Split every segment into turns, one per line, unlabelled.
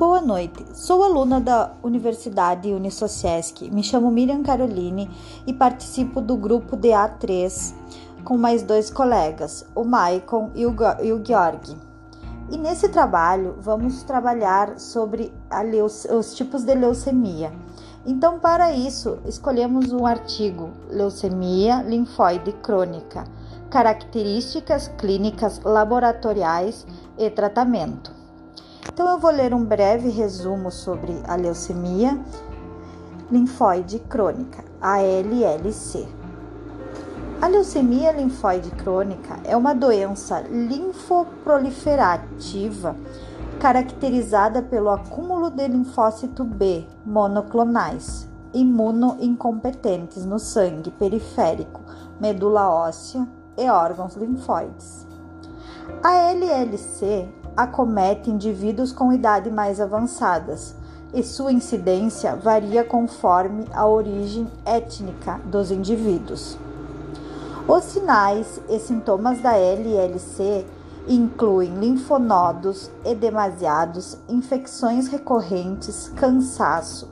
Boa noite, sou aluna da Universidade Unisociesc. Me chamo Miriam Caroline e participo do grupo DA3 com mais dois colegas, o Maicon e o, e o Georg. E nesse trabalho vamos trabalhar sobre os tipos de leucemia. Então, para isso, escolhemos um artigo: Leucemia linfóide crônica, características clínicas laboratoriais e tratamento. Então eu vou ler um breve resumo sobre a leucemia linfóide crônica, ALLC. A leucemia linfóide crônica é uma doença linfoproliferativa caracterizada pelo acúmulo de linfócito B monoclonais imunoincompetentes no sangue periférico, medula óssea e órgãos linfóides. A LLC acomete indivíduos com idade mais avançadas e sua incidência varia conforme a origem étnica dos indivíduos. Os sinais e sintomas da LLC incluem linfonodos edemasiados, infecções recorrentes, cansaço,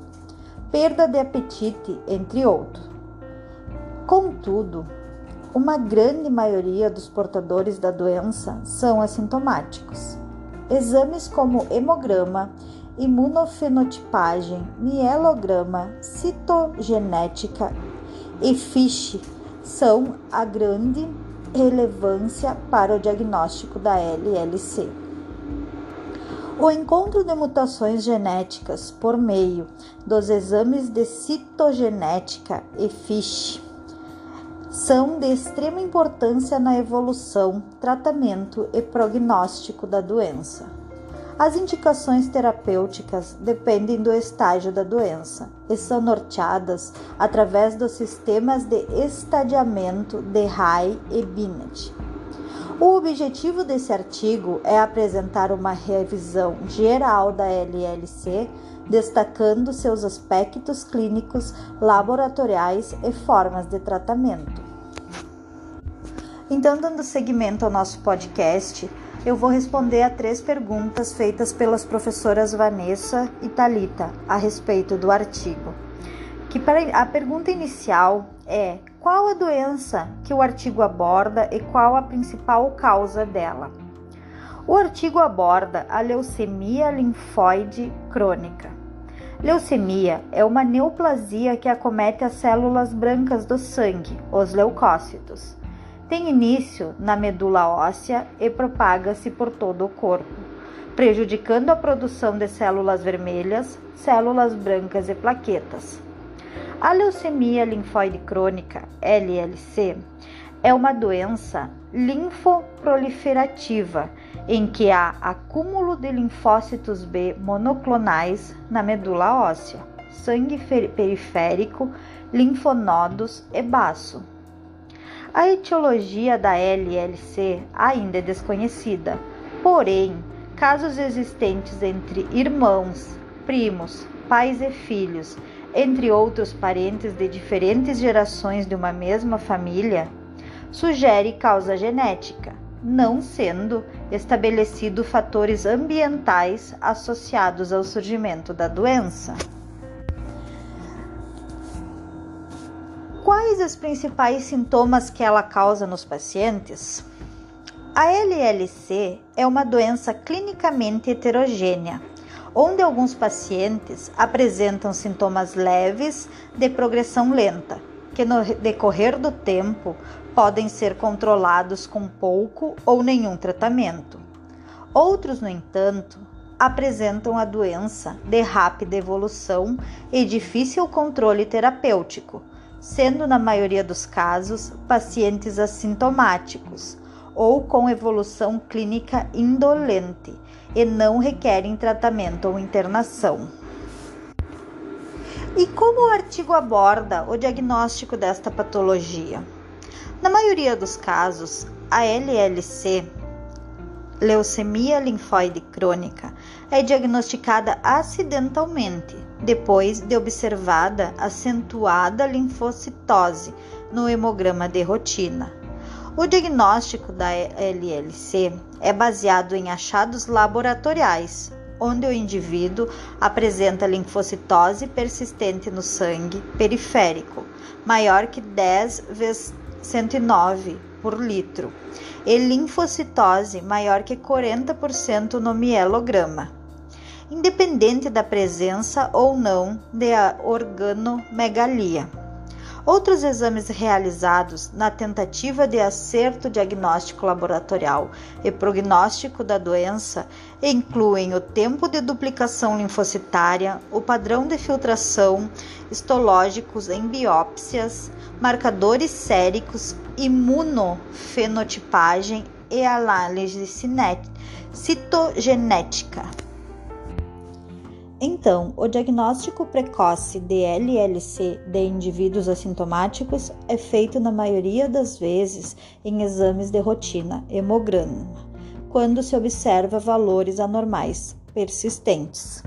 perda de apetite, entre outros. Contudo, uma grande maioria dos portadores da doença são assintomáticos. Exames como hemograma, imunofenotipagem, mielograma, citogenética e FISH são a grande relevância para o diagnóstico da LLC. O encontro de mutações genéticas por meio dos exames de citogenética e FISH são de extrema importância na evolução, tratamento e prognóstico da doença. As indicações terapêuticas dependem do estágio da doença e são norteadas através dos sistemas de estadiamento de Rai e Binet. O objetivo desse artigo é apresentar uma revisão geral da LLC, destacando seus aspectos clínicos, laboratoriais e formas de tratamento. Então, dando seguimento ao nosso podcast, eu vou responder a três perguntas feitas pelas professoras Vanessa e Talita a respeito do artigo. Que a pergunta inicial é: qual a doença que o artigo aborda e qual a principal causa dela? O artigo aborda a leucemia linfóide crônica. Leucemia é uma neoplasia que acomete as células brancas do sangue, os leucócitos tem início na medula óssea e propaga-se por todo o corpo, prejudicando a produção de células vermelhas, células brancas e plaquetas. A leucemia linfóide crônica, LLC, é uma doença linfoproliferativa em que há acúmulo de linfócitos B monoclonais na medula óssea, sangue periférico, linfonodos e baço. A etiologia da LLC ainda é desconhecida, porém, casos existentes entre irmãos, primos, pais e filhos, entre outros parentes de diferentes gerações de uma mesma família, sugere causa genética, não sendo estabelecido fatores ambientais associados ao surgimento da doença. Quais os principais sintomas que ela causa nos pacientes? A LLC é uma doença clinicamente heterogênea, onde alguns pacientes apresentam sintomas leves de progressão lenta, que no decorrer do tempo podem ser controlados com pouco ou nenhum tratamento. Outros, no entanto, apresentam a doença de rápida evolução e difícil controle terapêutico sendo na maioria dos casos pacientes assintomáticos ou com evolução clínica indolente e não requerem tratamento ou internação. E como o artigo aborda o diagnóstico desta patologia? Na maioria dos casos, a LLC, leucemia linfóide crônica, é diagnosticada acidentalmente depois de observada acentuada linfocitose no hemograma de rotina. O diagnóstico da LLC é baseado em achados laboratoriais, onde o indivíduo apresenta linfocitose persistente no sangue periférico, maior que 10 vezes 109 por litro, e linfocitose maior que 40% no mielograma, independente da presença ou não de organomegalia. Outros exames realizados na tentativa de acerto diagnóstico laboratorial e prognóstico da doença incluem o tempo de duplicação linfocitária, o padrão de filtração, histológicos em biópsias, marcadores séricos, imunofenotipagem e análise citogenética. Então, o diagnóstico precoce de LLC de indivíduos assintomáticos é feito na maioria das vezes em exames de rotina, hemograma, quando se observa valores anormais persistentes.